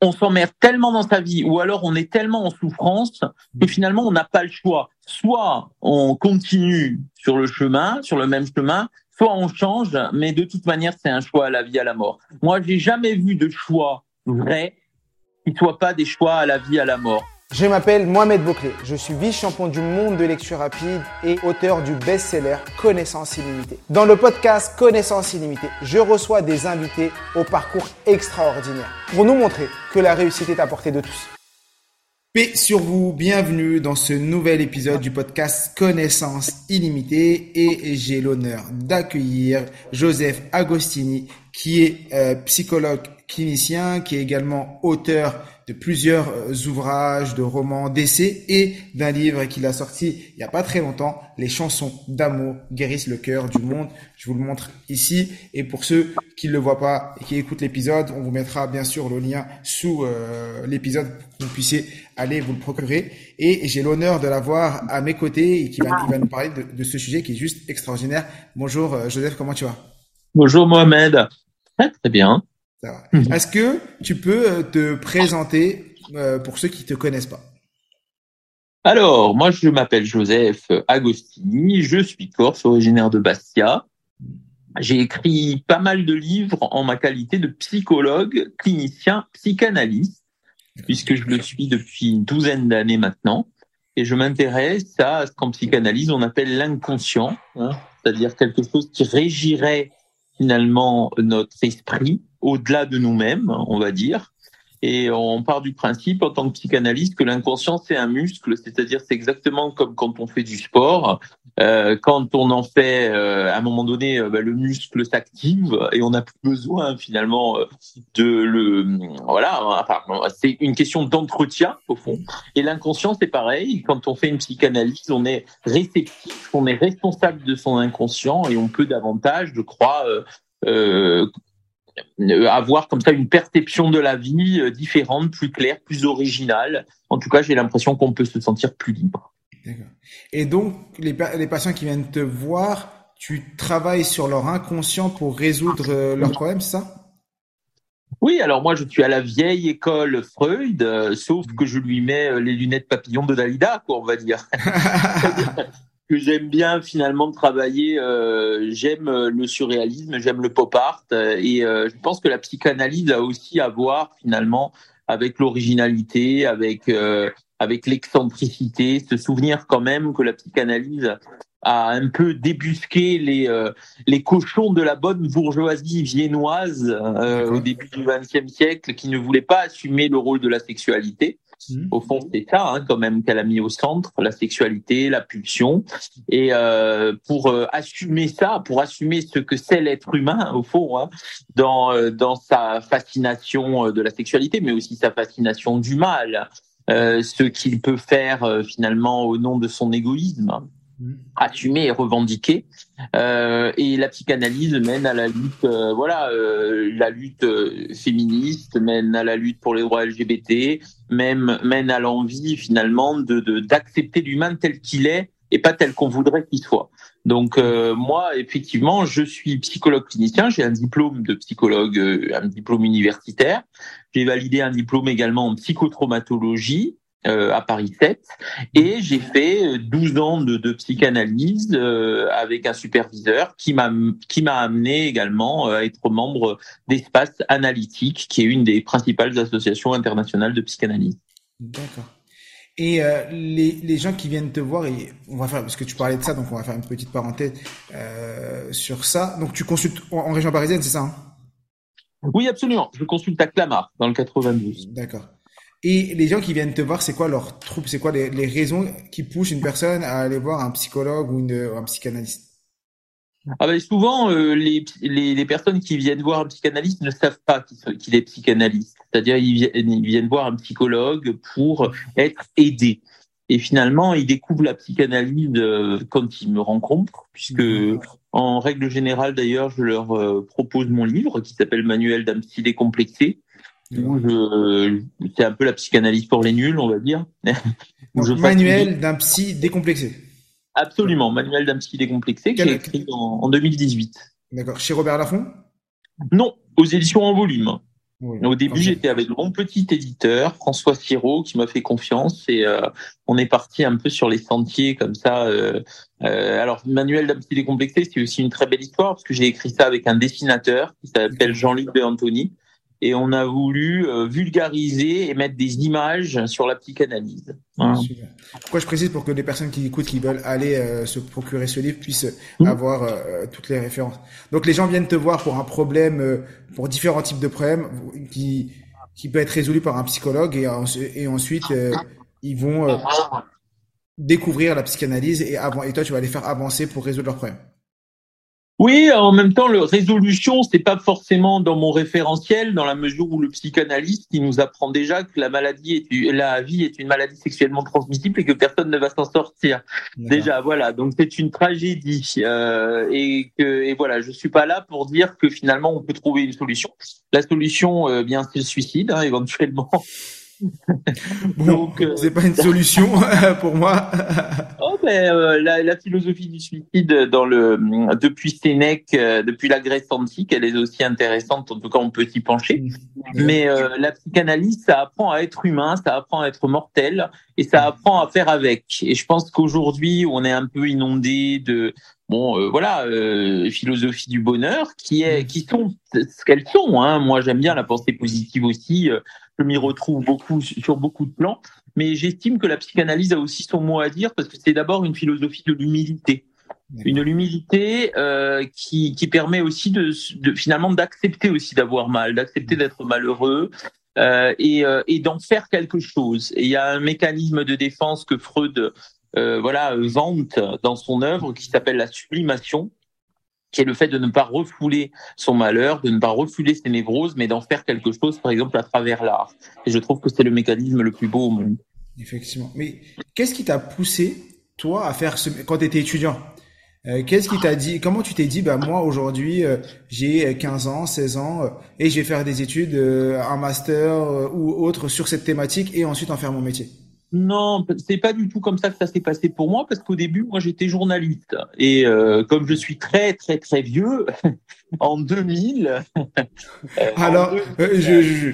On s'emmerde tellement dans sa vie ou alors on est tellement en souffrance que finalement on n'a pas le choix. Soit on continue sur le chemin, sur le même chemin, soit on change, mais de toute manière c'est un choix à la vie, à la mort. Moi j'ai jamais vu de choix vrai qui soit pas des choix à la vie, à la mort. Je m'appelle Mohamed Bouclé, je suis vice-champion du monde de lecture rapide et auteur du best-seller Connaissance illimitée. Dans le podcast Connaissance illimitée, je reçois des invités au parcours extraordinaire pour nous montrer que la réussite est à portée de tous. Paix sur vous, bienvenue dans ce nouvel épisode du podcast Connaissance illimitée et j'ai l'honneur d'accueillir Joseph Agostini qui est euh, psychologue clinicien, qui est également auteur de plusieurs euh, ouvrages, de romans, d'essais et d'un livre qu'il a sorti il n'y a pas très longtemps, Les chansons d'amour guérissent le cœur du monde. Je vous le montre ici. Et pour ceux qui ne le voient pas et qui écoutent l'épisode, on vous mettra bien sûr le lien sous euh, l'épisode pour que vous puissiez aller vous le procurer. Et j'ai l'honneur de l'avoir à mes côtés et qui va, nous parler de, de, ce sujet qui est juste extraordinaire. Bonjour euh, Joseph, comment tu vas? Bonjour Mohamed. Très très bien. Mhm. Est-ce que tu peux euh, te présenter euh, pour ceux qui te connaissent pas? Alors, moi, je m'appelle Joseph Agostini, je suis corse, originaire de Bastia. J'ai écrit pas mal de livres en ma qualité de psychologue, clinicien, psychanalyste, puisque je le suis depuis une douzaine d'années maintenant. Et je m'intéresse à ce qu'en psychanalyse, on appelle l'inconscient, hein, c'est-à-dire quelque chose qui régirait finalement notre esprit au-delà de nous-mêmes, on va dire. Et on part du principe, en tant que psychanalyste, que l'inconscient, c'est un muscle, c'est-à-dire c'est exactement comme quand on fait du sport. Euh, quand on en fait, euh, à un moment donné, euh, bah, le muscle s'active et on n'a plus besoin finalement de le... Voilà, c'est une question d'entretien au fond. Et l'inconscient, c'est pareil. Quand on fait une psychanalyse, on est réceptif, on est responsable de son inconscient et on peut davantage, je crois, avoir comme ça une perception de la vie différente, plus claire, plus originale. En tout cas, j'ai l'impression qu'on peut se sentir plus libre. Et donc, les, les, patients qui viennent te voir, tu travailles sur leur inconscient pour résoudre euh, leurs problèmes, ça? Oui, alors moi je suis à la vieille école Freud, sauf que je lui mets les lunettes papillons de Dalida, quoi, on va dire. que j'aime bien finalement travailler. Euh, j'aime euh, le surréalisme, j'aime le pop art, euh, et je pense que la psychanalyse a aussi à voir finalement avec l'originalité, avec avec l'excentricité, se souvenir quand même que la psychanalyse a un peu débusqué les les cochons de la bonne bourgeoisie viennoise au début du XXe siècle, qui ne voulaient pas assumer le rôle de la sexualité Mmh. Au fond, c'est ça hein, quand même qu'elle a mis au centre, la sexualité, la pulsion. Et euh, pour euh, assumer ça, pour assumer ce que c'est l'être humain, au fond, hein, dans, euh, dans sa fascination euh, de la sexualité, mais aussi sa fascination du mal, ce qu'il peut faire finalement au nom de son égoïsme assumer et revendiquer. Euh, et la psychanalyse mène à la lutte, euh, voilà, euh, la lutte euh, féministe, mène à la lutte pour les droits LGBT, même mène à l'envie finalement de d'accepter l'humain tel qu'il est et pas tel qu'on voudrait qu'il soit. Donc euh, moi, effectivement, je suis psychologue clinicien, j'ai un diplôme de psychologue, un diplôme universitaire. J'ai validé un diplôme également en psychotraumatologie euh, à Paris 7 et j'ai fait 12 euh, ans de, de psychanalyse euh, avec un superviseur qui m'a qui m'a amené également à être membre d'Espace Analytique qui est une des principales associations internationales de psychanalyse. D'accord. Et les, les gens qui viennent te voir, et on va faire parce que tu parlais de ça, donc on va faire une petite parenthèse sur ça. Donc tu consultes en, région parisienne, c'est ça hein? Oui, absolument. Je consulte à Clamart dans le 92. D'accord. Et les gens qui viennent te voir, c'est quoi leur trouble C'est quoi les, les, raisons qui poussent une personne à aller voir un psychologue ou une, un psychanalyste? Ah ben souvent, euh, les, les, les, personnes qui viennent voir un psychanalyste ne savent pas qu'il est psychanalyste. C'est-à-dire, ils viennent, ils viennent voir un psychologue pour être aidés. Et finalement, ils découvrent la psychanalyse euh, quand ils me rencontrent, puisque en règle générale, d'ailleurs, je leur euh, propose mon livre qui s'appelle Manuel d'un psy décomplexé. C'est un peu la psychanalyse pour les nuls, on va dire. Manuel d'un psy décomplexé. Absolument, Manuel psy décomplexé, qui est écrit en, en 2018. D'accord. Chez Robert Laffont? Non, aux éditions en volume. Au début, j'étais avec mon petit éditeur, François Siro, qui m'a fait confiance et euh, on est parti un peu sur les sentiers comme ça. Euh, euh, alors, Manuel psy décomplexé, c'est aussi une très belle histoire parce que j'ai écrit ça avec un dessinateur qui s'appelle Jean-Luc de Anthony et on a voulu euh, vulgariser et mettre des images sur la psychanalyse. Pourquoi je précise pour que les personnes qui écoutent, qui veulent aller euh, se procurer ce livre, puissent mmh. avoir euh, toutes les références. Donc les gens viennent te voir pour un problème, pour différents types de problèmes qui qui peut être résolu par un psychologue et, et ensuite ils vont découvrir la psychanalyse et avant et toi tu vas les faire avancer pour résoudre leurs problèmes. Oui, en même temps, le résolution, c'est pas forcément dans mon référentiel, dans la mesure où le psychanalyste, il nous apprend déjà que la maladie est, la vie est une maladie sexuellement transmissible et que personne ne va s'en sortir. Déjà, voilà. Donc c'est une tragédie euh, et que et voilà, je suis pas là pour dire que finalement on peut trouver une solution. La solution, euh, bien, c'est le suicide, hein, éventuellement. bon, euh, c'est pas une solution pour moi. Euh, la, la, philosophie du suicide dans le depuis Sénèque, euh, depuis la Grèce antique, elle est aussi intéressante. En tout cas, on peut s'y pencher. Mais la psychanalyse, ça apprend à être humain, ça apprend à être mortel, et ça apprend à faire avec. Et je pense qu'aujourd'hui, on est un peu inondé de bon voilà euh, philosophie du bonheur qui est qui sont ce qu'elles sont hein. moi j'aime bien la pensée positive aussi je m'y retrouve beaucoup sur beaucoup de plans, mais j'estime que la psychanalyse a aussi son mot à dire parce que c'est d'abord une philosophie de l'humilité. Une humilité euh, qui, qui permet aussi de, de finalement d'accepter aussi d'avoir mal, d'accepter mm. d'être malheureux euh, et, euh, et d'en faire quelque chose. Et il y a un mécanisme de défense que Freud euh, voilà vante dans son œuvre qui s'appelle la sublimation, qui est le fait de ne pas refouler son malheur, de ne pas refouler ses névroses, mais d'en faire quelque chose, par exemple, à travers l'art. Et je trouve que c'est le mécanisme le plus beau au monde. Effectivement. Mais qu'est-ce qui t'a poussé, toi, à faire ce... quand tu étais étudiant? Euh, Qu'est-ce qui t'a dit Comment tu t'es dit Bah moi aujourd'hui euh, j'ai 15 ans, 16 ans euh, et je vais faire des études, un master ou autre sur cette thématique et ensuite en faire mon métier? Non, c'est pas du tout comme ça que ça s'est passé pour moi parce qu'au début, moi, j'étais journaliste et euh, comme je suis très très très vieux, en 2000. Euh, alors, euh, je, je,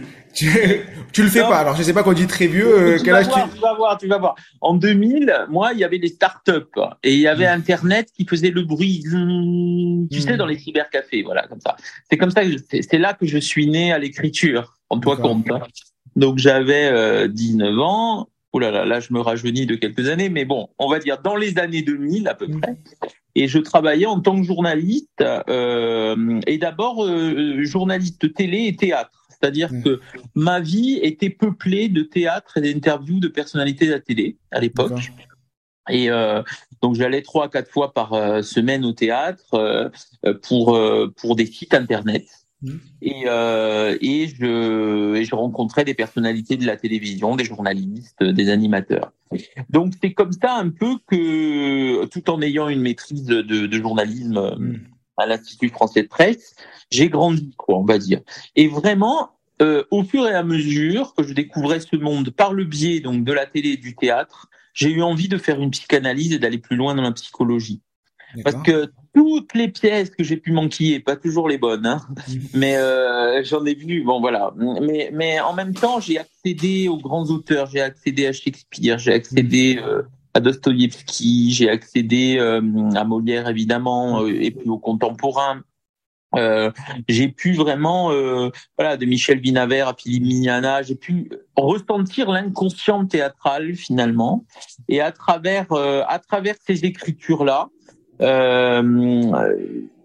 tu, le fais pas. Alors, je sais pas quand on dit très vieux. tu, vas voir, tu... vas voir, tu vas voir. En 2000, moi, il y avait les startups et il y avait hmm. Internet qui faisait le bruit, tu sais, hmm. dans les cybercafés, voilà, comme ça. C'est comme ça, c'est là que je suis né à l'écriture. En toi compte. Hein. Donc j'avais 19 ans oh là là, là je me rajeunis de quelques années, mais bon, on va dire dans les années 2000 à peu mm. près. Et je travaillais en tant que journaliste, euh, et d'abord euh, journaliste télé et théâtre. C'est-à-dire mm. que ma vie était peuplée de théâtre et d'interviews de personnalités de la télé à l'époque. Et euh, donc j'allais trois à quatre fois par semaine au théâtre pour pour des sites internet. Et, euh, et, je, et je rencontrais des personnalités de la télévision, des journalistes, des animateurs. Donc c'est comme ça un peu que, tout en ayant une maîtrise de, de journalisme mm. à l'Institut français de presse, j'ai grandi, quoi, on va dire. Et vraiment, euh, au fur et à mesure que je découvrais ce monde par le biais donc de la télé et du théâtre, j'ai eu envie de faire une psychanalyse et d'aller plus loin dans la psychologie. Parce que toutes les pièces que j'ai pu manquer, pas toujours les bonnes, hein, mm. mais euh, j'en ai vu. Bon, voilà. Mais, mais en même temps, j'ai accédé aux grands auteurs. J'ai accédé à Shakespeare, j'ai accédé mm. euh, à Dostoïevski, j'ai accédé euh, à Molière évidemment, euh, et puis aux contemporains. Euh, j'ai pu vraiment, voilà, de Michel Vinaver à Philippe Mignana, j'ai pu ressentir l'inconscient théâtral finalement, et à travers, à travers ces écritures là, euh,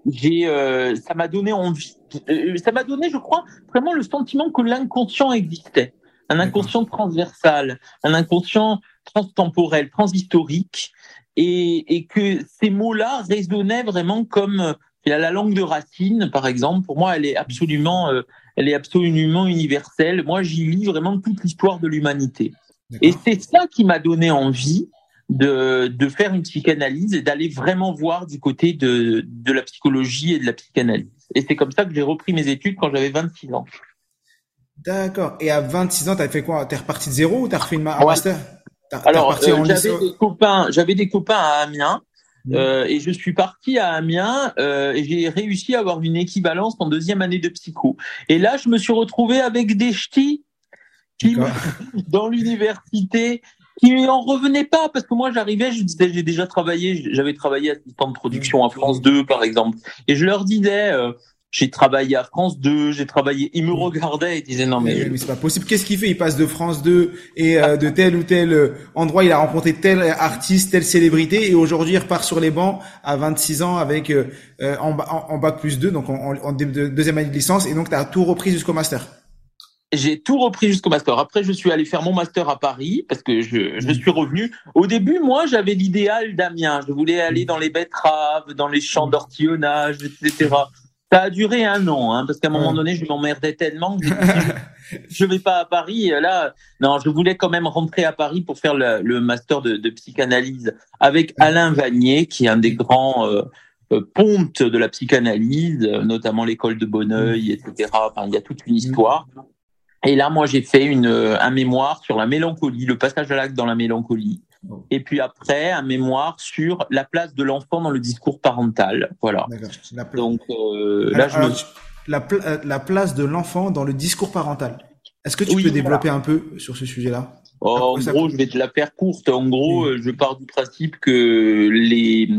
j'ai, euh, ça m'a donné envie. Euh, ça m'a donné, je crois, vraiment le sentiment que l'inconscient existait, un inconscient transversal, un inconscient transtemporel, transhistorique. et, et que ces mots-là résonnaient vraiment comme la langue de Racine, par exemple. Pour moi, elle est absolument, euh, elle est absolument universelle. Moi, j'y lis vraiment toute l'histoire de l'humanité. Et c'est ça qui m'a donné envie de, de faire une psychanalyse et d'aller vraiment voir du côté de, de la psychologie et de la psychanalyse. Et c'est comme ça que j'ai repris mes études quand j'avais 26 ans. D'accord. Et à 26 ans, t'as fait quoi? T'es reparti de zéro ou t'as refait une master? Alors, euh, j'avais des copains, j'avais des copains à Amiens. Mmh. Euh, et je suis parti à Amiens euh, et j'ai réussi à avoir une équivalence en deuxième année de psycho. Et là, je me suis retrouvé avec des ch'tis qui, dans l'université qui en revenaient pas parce que moi j'arrivais, je disais j'ai déjà travaillé, j'avais travaillé assistant de production à France 2 par exemple, et je leur disais euh, j'ai travaillé à France 2, j'ai travaillé, ils me regardaient et disaient non mais, mais c'est pas possible. Qu'est-ce qu'il fait? Il passe de France 2 et euh, de tel ou tel euh, endroit, il a rencontré tel artiste, telle célébrité et aujourd'hui il repart sur les bancs à 26 ans avec en, en, bac plus 2 donc en, en deuxième année de licence. Et donc tu as tout repris jusqu'au master j'ai tout repris jusqu'au master. Après, je suis allé faire mon master à Paris parce que je, je suis revenu. Au début, moi, j'avais l'idéal d'Amiens. Je voulais aller dans les betteraves, dans les champs d'ortillonnage, etc. Ça a duré un an, hein, parce qu'à un moment donné, je m'emmerdais tellement que je vais pas à Paris. Et là, non, je voulais quand même rentrer à Paris pour faire le, le master de, de, psychanalyse avec Alain Vanier, qui est un des grands euh, euh pontes de la psychanalyse, notamment l'école de Bonneuil, etc. Enfin, il y a toute une histoire. Et là, moi, j'ai fait une, euh, un mémoire sur la mélancolie, le passage à l'acte dans la mélancolie. Oh. Et puis après, un mémoire sur la place de l'enfant dans le discours parental. Voilà. Donc euh, là, je la, euh, la, place de l'enfant dans le discours parental. Est-ce que tu peux développer un peu sur ce sujet-là Oh, en gros, je vais te la faire courte. En gros, euh, je pars du principe que les,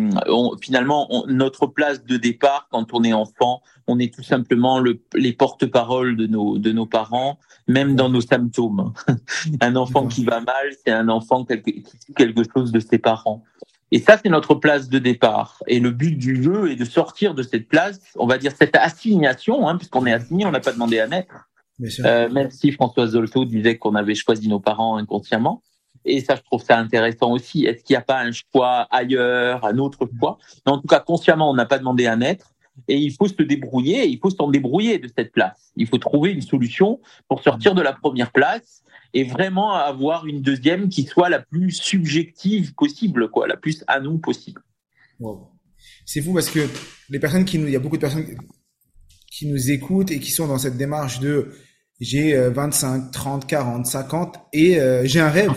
finalement, notre place de départ quand on est enfant, on est tout simplement le, les porte-parole de nos de nos parents, même dans nos symptômes. un enfant qui va mal, c'est un enfant quelque, qui quelque chose de ses parents. Et ça, c'est notre place de départ. Et le but du jeu est de sortir de cette place, on va dire cette assignation, hein, puisqu'on est assigné, on n'a pas demandé à naître euh, même si Françoise Zolto disait qu'on avait choisi nos parents inconsciemment. Et ça, je trouve ça intéressant aussi. Est-ce qu'il n'y a pas un choix ailleurs, un autre choix? Mais en tout cas, consciemment, on n'a pas demandé à naître. Et il faut se débrouiller, il faut s'en débrouiller de cette place. Il faut trouver une solution pour sortir de la première place et vraiment avoir une deuxième qui soit la plus subjective possible, quoi, la plus à nous possible. C'est fou parce que les personnes qui nous, il y a beaucoup de personnes qui nous écoutent et qui sont dans cette démarche de j'ai 25, 30, 40, 50 et euh, j'ai un rêve.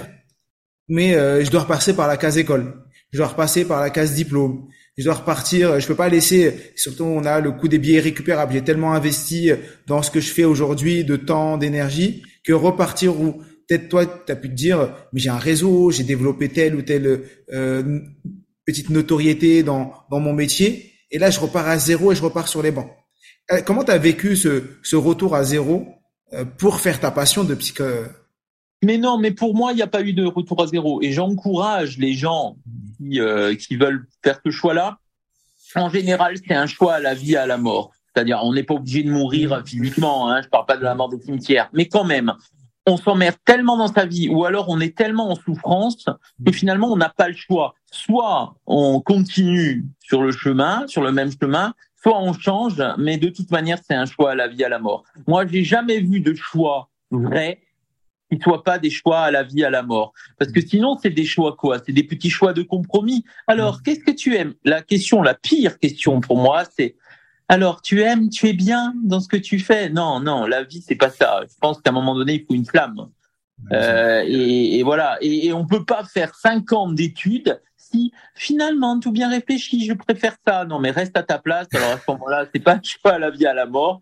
Mais euh, je dois repasser par la case école. Je dois repasser par la case diplôme. Je dois repartir. Je peux pas laisser. Surtout, on a le coût des billets récupérables. J'ai tellement investi dans ce que je fais aujourd'hui de temps, d'énergie, que repartir où? Peut-être toi, tu as pu te dire, mais j'ai un réseau, j'ai développé telle ou telle euh, petite notoriété dans, dans mon métier. Et là, je repars à zéro et je repars sur les bancs. Comment tu as vécu ce, ce retour à zéro? euh, pour faire ta passion de psycho. Mais non, mais pour moi, il n'y a pas eu de retour à zéro. Et j'encourage les gens qui, euh, qui veulent faire ce choix-là. En général, c'est un choix à la vie, à la mort. C'est-à-dire, on n'est pas obligé de mourir physiquement. Hein, je parle pas de la mort des cimetières, mais quand même, on s'emmerde tellement dans sa vie, ou alors on est tellement en souffrance que finalement on n'a pas le choix. Soit on continue sur le chemin, sur le même chemin, soit on change, mais de toute manière, c'est un choix à la vie, à la mort. Moi, j'ai jamais vu de choix vrai qui soit pas des choix à la vie, à la mort. Parce que sinon, c'est des choix quoi? C'est des petits choix de compromis. Alors, qu'est-ce que tu aimes? La question, la pire question pour moi, c'est alors, tu aimes, tu es bien dans ce que tu fais? Non, non, la vie, c'est pas ça. Je pense qu'à un moment donné, il faut une flamme. Euh, et, et, voilà. Et, et on peut pas faire cinq ans d'études finalement tout bien réfléchi, je préfère ça. Non, mais reste à ta place. Alors à ce moment-là, c'est pas tu à la vie à la mort,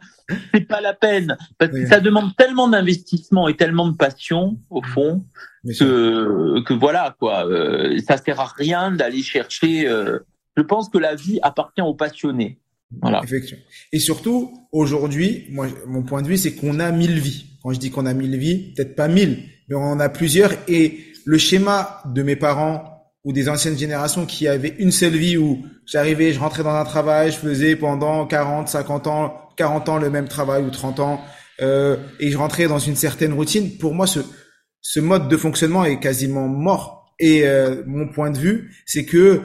c'est pas la peine parce que ça demande tellement d'investissement et tellement de passion au fond que que voilà quoi. Euh, ça sert à rien d'aller chercher. Euh, je pense que la vie appartient aux passionnés. Voilà. Effectivement. Et surtout, aujourd'hui, moi, mon point de vue, c'est qu'on a mille vies. Quand je dis qu'on a mille vies, peut-être pas mille, mais on en a plusieurs. Et le schéma de mes parents, ou des anciennes générations qui avaient une seule vie où j'arrivais, je rentrais dans un travail, je faisais pendant 40, 50 ans, 40 ans le même travail ou 30 ans, euh, et je rentrais dans une certaine routine. Pour moi, ce, ce mode de fonctionnement est quasiment mort. et euh, mon point de vue, c'est que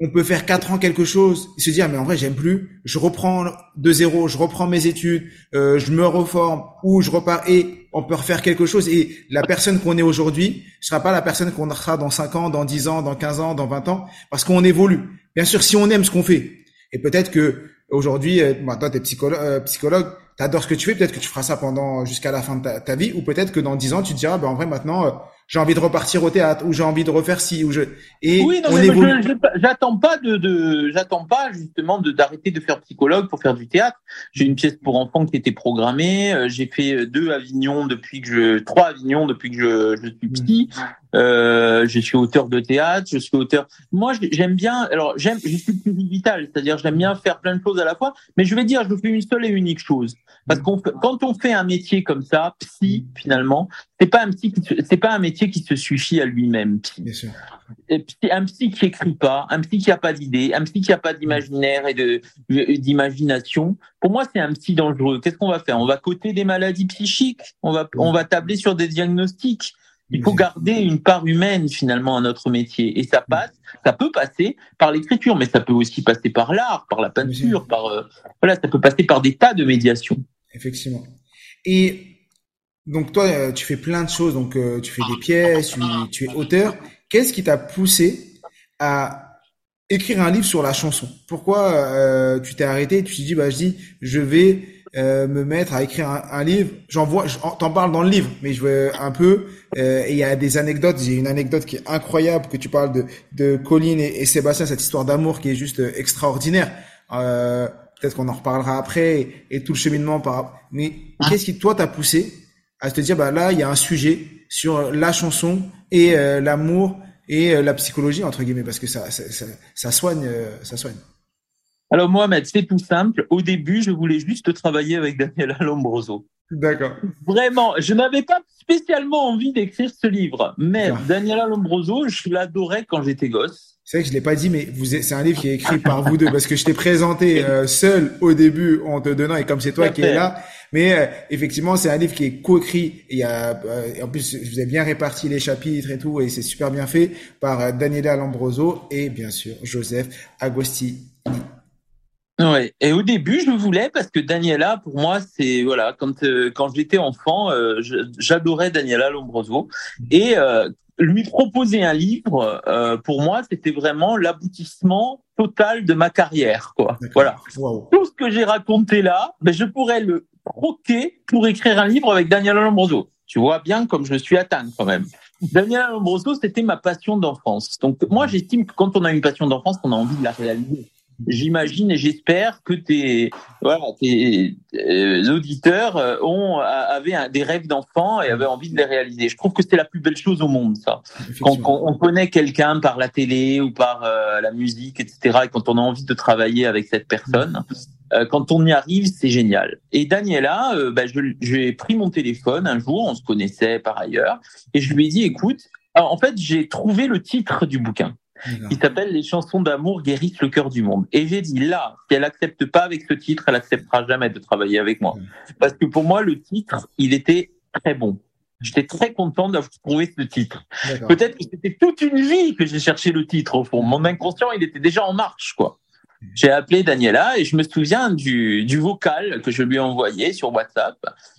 on peut faire quatre ans quelque chose et se dire mais en vrai j'aime plus, je reprends de zéro, je reprends mes études, euh, je me reforme ou je repars et on peut refaire quelque chose et la personne qu'on est aujourd'hui sera pas la personne qu'on sera dans 5 ans, dans 10 ans, dans 15 ans, dans 20 ans parce qu'on évolue. Bien sûr si on aime ce qu'on fait et peut-être que aujourd'hui euh, bah, toi tu es psychologue, euh, psychologue t'adores ce que tu fais, peut-être que tu feras ça pendant jusqu'à la fin de ta, vie ou peut-être que dans 10 ans tu te diras ben en vrai maintenant euh, j'ai envie de repartir au théâtre ou j'ai envie de refaire ci ou je et oui non, mais j'attends pas de, de j'attends pas justement de d'arrêter de faire psychologue pour faire du théâtre. J'ai une pièce pour enfants qui était programmée euh, j'ai fait deux Avignon depuis que je trois Avignon depuis que je, je suis petit. Euh, je suis auteur de théâtre je suis auteur. Moi j'aime bien alors j'aime je suis plus vital c'est-à-dire j'aime bien faire plein de choses à la fois mais je vais dire je fais une seule et unique chose. Parce qu'on quand on fait un métier comme ça psy finalement c'est pas un psy c'est pas un métier qui se suffit à lui-même. Un psy qui écrit pas, un psy qui a pas d'idées, un psy qui a pas d'imaginaire et de d'imagination. Pour moi, c'est un psy dangereux. Qu'est-ce qu'on va faire? On va coter des maladies psychiques. On va on va tabler sur des diagnostics. Il faut garder une part humaine finalement à notre métier et ça passe, ça peut passer par l'écriture, mais ça peut aussi passer par l'art, par la peinture, par euh, voilà, ça peut passer par des tas de médiations. Effectivement. Et donc toi, euh, tu fais plein de choses, donc euh, tu fais des pièces, tu, es auteur. Qu'est-ce qui t'a poussé à écrire un livre sur la chanson? Pourquoi euh, tu t'es arrêté Tu t'es dit, bah je dis, je vais me mettre à écrire un, livre? J'en vois, t'en parles dans le livre, mais je veux un peu. et il y a des anecdotes. J'ai une anecdote qui est incroyable que tu parles de de Colline et, Sébastien, cette histoire d'amour qui est juste extraordinaire. Peut-être qu'on en reparlera après et, et tout le cheminement par. Mais ah. qu'est-ce qui toi t'a poussé à te dire bah là il y a un sujet sur la chanson et euh, l'amour et euh, la psychologie entre guillemets parce que ça ça, ça, soigne euh, ça soigne. Alors Mohamed, c'est tout simple. Au début, je voulais juste travailler avec Daniela Lombroso. D'accord. Vraiment, je n'avais pas spécialement envie d'écrire ce livre, mais Daniela Lombroso, je l'adorais quand j'étais gosse. C'est vrai que je l'ai pas dit, mais vous, c'est un livre qui est écrit par vous deux parce que je t'ai présenté seul au début en te donnant et comme c'est toi qui es là, mais euh, effectivement, c'est un livre qui est coécrit. Il y a, euh, en plus, vous avez bien réparti les chapitres et tout, et c'est super bien fait par euh, Daniela Lambroso et bien sûr Joseph Agostini. Ouais. Et au début, je voulais parce que Daniela, pour moi, c'est voilà, quand quand j'étais enfant, j'adorais Daniela Lombroso et lui proposer un livre, pour moi, c'était vraiment l'aboutissement total de ma carrière, quoi. Voilà. Tout ce que j'ai raconté là, ben, je pourrais le croquer pour écrire un livre avec Daniel Lombroso. Tu vois bien comme je suis atteint quand même. Daniel Lombroso, c'était ma passion d'enfance. Donc moi, j'estime que quand on a une passion d'enfance, on a envie de la réaliser. J'imagine et j'espère que tes voilà tes euh, auditeurs euh, ont avaient des rêves d'enfants et avaient envie de les réaliser. Je trouve que c'est la plus belle chose au monde, ça. Quand, on connaît quelqu'un par la télé ou par euh, la musique, etc. Et quand on a envie de travailler avec cette personne, euh, quand on y arrive, c'est génial. Et Daniela, bah, j'ai pris mon téléphone un jour, on se connaissait par ailleurs, et je lui ai dit, écoute, en fait, j'ai trouvé le titre du bouquin. Qui s'appelle Les chansons d'amour guérissent le cœur du monde. Et j'ai dit là, si elle accepte pas avec ce titre, elle acceptera jamais de travailler avec moi. Parce que pour moi, le titre, il était très bon. J'étais très content d'avoir trouvé ce titre. Peut-être que c'était toute une vie que j'ai cherché le titre au fond. Mon inconscient, il était déjà en marche, quoi. J'ai appelé Daniela et je me souviens du, du vocal que je lui ai envoyé sur WhatsApp.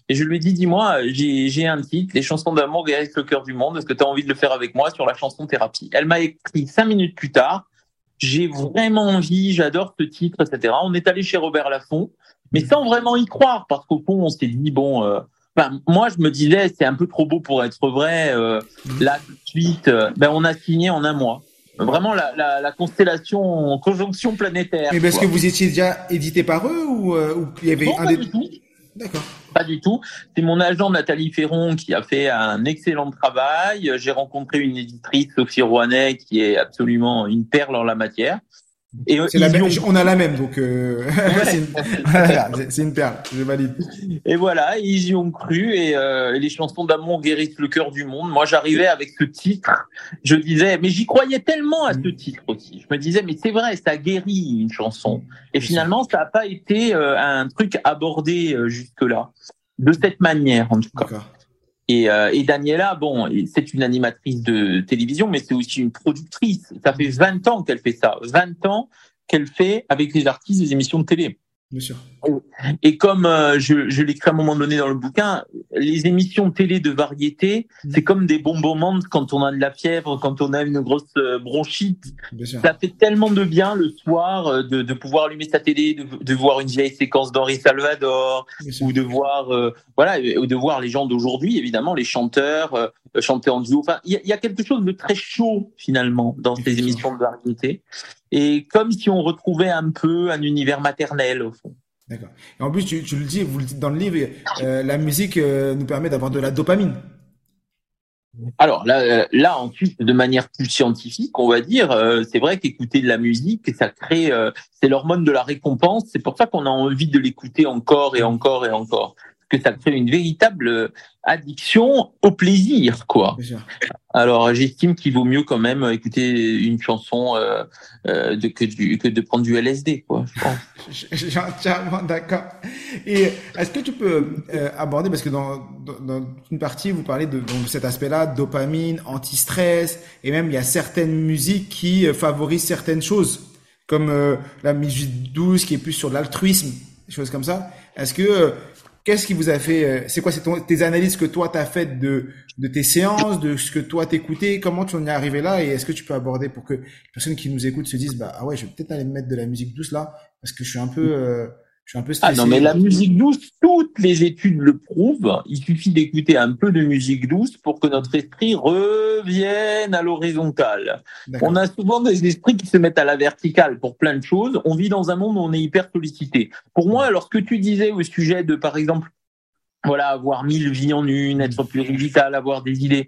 Et je lui ai dit, dis-moi, j'ai un titre, les chansons d'amour guérissent le cœur du monde. Est-ce que tu as envie de le faire avec moi sur la chanson thérapie? Elle m'a écrit cinq minutes plus tard. J'ai vraiment envie, j'adore ce titre, etc. On est allé chez Robert Laffont, mais sans vraiment y croire, parce qu'au fond, on s'est dit, bon, euh, moi, je me disais, c'est un peu trop beau pour être vrai. Euh, là, tout de suite, euh, ben, on a signé en un mois. Vraiment la, la, la, constellation conjonction planétaire. Mais parce que vous étiez déjà édité par eux ou, euh, ou il y avait un des... D'accord. Pas du tout. C'est mon agent Nathalie Ferron qui a fait un excellent travail. J'ai rencontré une éditrice, Sophie Rouanet, qui est absolument une perle en la matière. Et on a la même, donc euh... c'est une... perle, je valide. Et voilà, ils y ont cru et, euh, les chansons d'amour guérissent le cœur du monde. Moi, j'arrivais avec ce titre, je disais, mais j'y croyais tellement à ce titre aussi. Je me disais, mais c'est vrai, ça guérit une chanson. Et finalement, ça n'a pas été euh, un truc abordé euh, jusque-là, de cette manière en tout cas. Et, euh, et Daniela, bon, c'est une animatrice de télévision, mais c'est aussi une productrice. Ça fait 20 ans qu'elle fait ça. 20 ans qu'elle fait avec les artistes des émissions de télé. Bien sûr. Et comme euh, je, je l'écris à un moment donné dans le bouquin, les émissions télé de variété, mm. c'est comme des bonbons menthes quand on a de la fièvre, quand on a une grosse euh, bronchite. Ça fait tellement de bien le soir euh, de, de pouvoir allumer sa télé, de, de voir une vieille séquence d'Henri Salvador, ou de voir, voilà, ou de voir les gens d'aujourd'hui, évidemment, les chanteurs chanter en duo. Enfin, il y, y, a quelque chose de très chaud finalement dans ces émissions de variété et comme si on retrouvait un peu un univers maternel au fond. D'accord. Et en plus, tu, le dis, vous le dites dans le livre, euh, la musique euh, nous permet d'avoir de la dopamine. Alors là, euh, là ensuite, de manière plus scientifique, on va dire, c'est vrai qu'écouter de la musique, ça crée, c'est l'hormone de la récompense. C'est pour ça qu'on a envie de l'écouter encore et encore et encore que ça crée une véritable addiction au plaisir, quoi. Alors, j'estime qu'il vaut mieux quand même écouter une chanson euh, euh de, que, du, que de prendre du LSD, quoi. Je suis entièrement d'accord. Et est-ce que tu peux euh, aborder, parce que dans, dans, une partie, vous parlez de, cet aspect-là, dopamine, anti-stress, et même il y a certaines musiques qui favorisent certaines choses, comme la musique douce qui est plus sur l'altruisme, des choses comme ça. Est-ce que Qu'est-ce qui vous a fait euh, C'est quoi C'est tes analyses que toi t'as faites de de tes séances, de ce que toi t'écoutais? Comment tu en es arrivé là? Et est-ce que tu peux aborder pour que les personnes qui nous écoutent se disent bah ah ouais, je vais peut-être aller me mettre de la musique douce là parce que je suis un peu euh, je suis un peu stressé. Ah non, mais la musique douce, toutes les études le prouvent. Il suffit d'écouter un peu de musique douce pour que notre esprit revienne à l'horizontale. On a souvent des esprits qui se mettent à la verticale pour plein de choses. On vit dans un monde où on est hyper sollicité. Pour moi, lorsque tu disais au sujet de, par exemple, voilà, avoir mille vies en une, être plus digital, avoir des idées,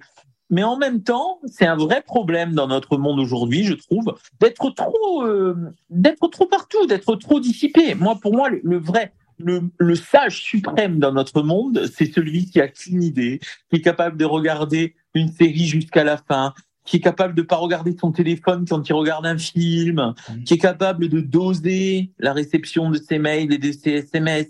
mais en même temps, c'est un vrai problème dans notre monde aujourd'hui, je trouve, d'être trop, euh, d'être trop partout, d'être trop dissipé. Moi, pour moi, le, vrai, le, le, sage suprême dans notre monde, c'est celui qui a qu'une idée, qui est capable de regarder une série jusqu'à la fin, qui est capable de pas regarder son téléphone quand il regarde un film, mmh. qui est capable de doser la réception de ses mails et de ses SMS,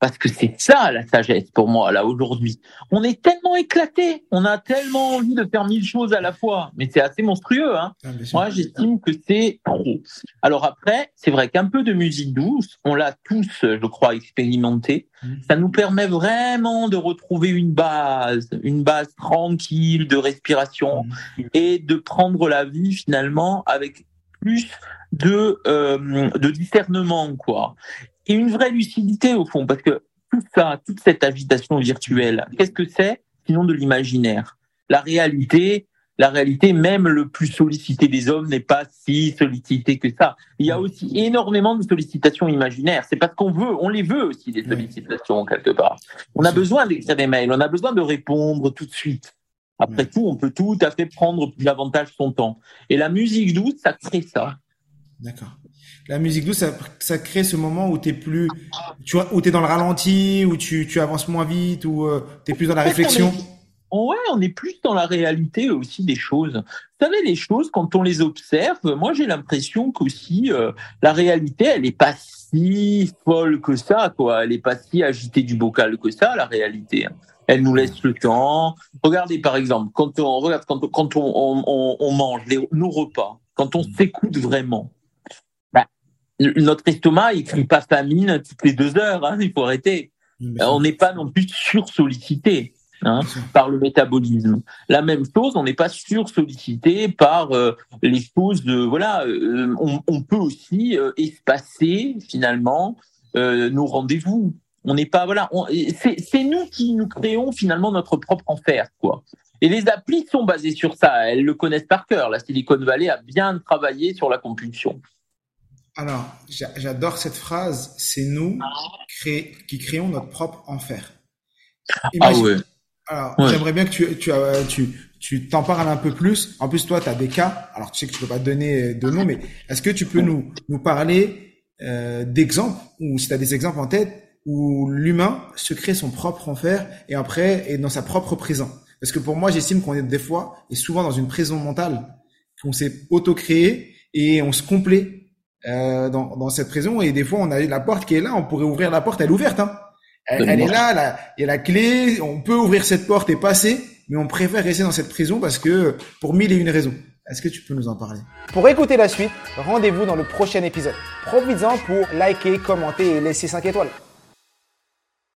parce que c'est ça la sagesse pour moi là aujourd'hui. On est tellement éclaté, on a tellement envie de faire mille choses à la fois, mais c'est assez monstrueux. Hein ah, moi, j'estime que c'est trop. Alors après, c'est vrai qu'un peu de musique douce, on l'a tous, je crois, expérimenté. Mmh. Ça nous permet vraiment de retrouver une base, une base tranquille de respiration mmh. et de prendre la vie finalement avec plus de euh, de discernement quoi et une vraie lucidité au fond, parce que tout ça, toute cette agitation virtuelle, qu'est-ce que c'est sinon de l'imaginaire? La réalité, la réalité, même le plus sollicité des hommes n'est pas si sollicité que ça. Il y a aussi énormément de sollicitations imaginaires. C'est parce qu'on veut, on les veut aussi des sollicitations quelque part. On a besoin d'écrire des mails, on a besoin de répondre tout de suite. Après tout, on peut tout à fait prendre davantage son temps. Et la musique douce, ça crée ça. D'accord la musique douce, ça, ça crée ce moment où t'es plus, tu vois, où t'es dans le ralenti, où tu, tu avances moins vite, où tu euh, t'es plus dans la réflexion. Ouais, on est plus dans la réalité aussi des choses. Vous savez, les choses, quand on les observe, moi j'ai l'impression qu'aussi euh, la réalité, elle est pas si folle que ça, quoi. Elle est pas si agitée du bocal que ça, la réalité. Elle nous laisse le temps. Regardez par exemple, quand on regarde, quand, quand on, on, on mange les, nos repas, quand on s'écoute vraiment, notre estomac, il crie pas famine toutes les deux heures. Hein, il faut arrêter. on n'est pas non plus sursollicité hein, par le métabolisme. La même chose, on n'est pas sursollicité par euh, les choses de voilà. Euh, on, peut aussi euh, espacer finalement nos rendez-vous. On n'est pas voilà. C'est nous qui nous créons finalement notre propre enfer quoi. Et les applis sont basées sur ça. Elles le connaissent par cœur. La Silicon Valley a bien travaillé sur la compulsion. Alors, j'adore cette phrase. C'est nous qui créons notre propre enfer. ah ouais. Alors, j'aimerais bien que tu, tu, tu, tu t'en parles un peu plus. En plus, toi, tu as des cas. Alors, tu sais que tu peux pas donner de nom, mais est-ce que tu peux nous, nous parler euh, d'exemples, ou si tu as des exemples en tête, où l'humain se crée son propre enfer et après est dans sa propre prison? Parce que pour moi, j'estime qu'on est des fois et souvent dans une prison mentale qu'on s'est auto-créé et on se complaît euh, dans, dans, cette prison et des fois on a la porte qui est là, on pourrait ouvrir la porte, elle est ouverte. Hein. Elle, est là, il y a la clé, on peut ouvrir cette porte et passer, mais on préfère rester dans cette prison parce que pour mille et une raisons. Est-ce que tu peux nous en parler? Pour écouter la suite, rendez-vous dans le prochain épisode. Profites-en pour liker, commenter et laisser 5 étoiles.